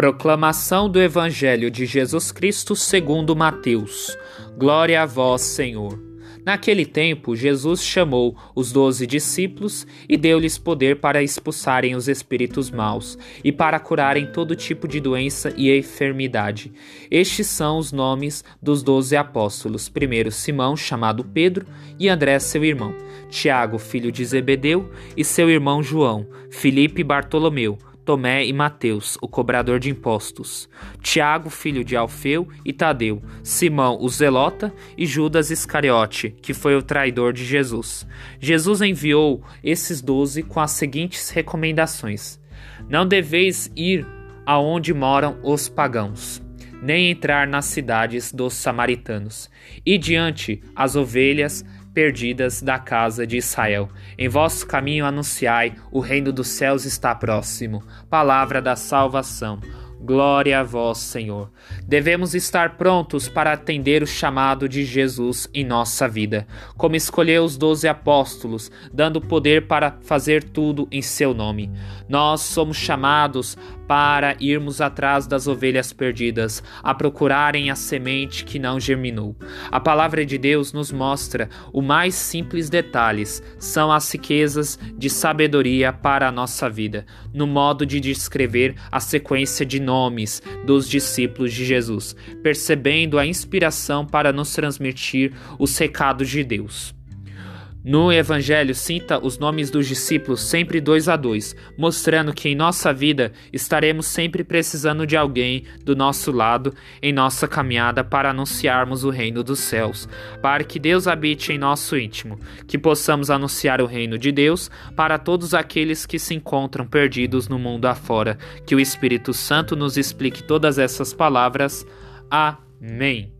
Proclamação do Evangelho de Jesus Cristo segundo Mateus. Glória a vós, Senhor. Naquele tempo, Jesus chamou os doze discípulos e deu-lhes poder para expulsarem os espíritos maus e para curarem todo tipo de doença e enfermidade. Estes são os nomes dos doze apóstolos: primeiro Simão, chamado Pedro, e André, seu irmão, Tiago, filho de Zebedeu, e seu irmão João, Filipe e Bartolomeu. Tomé e Mateus, o cobrador de impostos, Tiago, filho de Alfeu e Tadeu, Simão, o zelota e Judas Iscariote, que foi o traidor de Jesus. Jesus enviou esses doze com as seguintes recomendações: Não deveis ir aonde moram os pagãos nem entrar nas cidades dos samaritanos. E diante as ovelhas perdidas da casa de Israel. Em vosso caminho anunciai: o reino dos céus está próximo. Palavra da salvação. Glória a vós, Senhor. Devemos estar prontos para atender o chamado de Jesus em nossa vida, como escolheu os doze apóstolos, dando poder para fazer tudo em seu nome. Nós somos chamados para irmos atrás das ovelhas perdidas, a procurarem a semente que não germinou. A palavra de Deus nos mostra o mais simples detalhes, são as riquezas de sabedoria para a nossa vida, no modo de descrever a sequência de nomes dos discípulos de Jesus, percebendo a inspiração para nos transmitir os recados de Deus. No Evangelho, cita os nomes dos discípulos sempre dois a dois, mostrando que em nossa vida estaremos sempre precisando de alguém do nosso lado em nossa caminhada para anunciarmos o reino dos céus, para que Deus habite em nosso íntimo, que possamos anunciar o reino de Deus para todos aqueles que se encontram perdidos no mundo afora. Que o Espírito Santo nos explique todas essas palavras. Amém.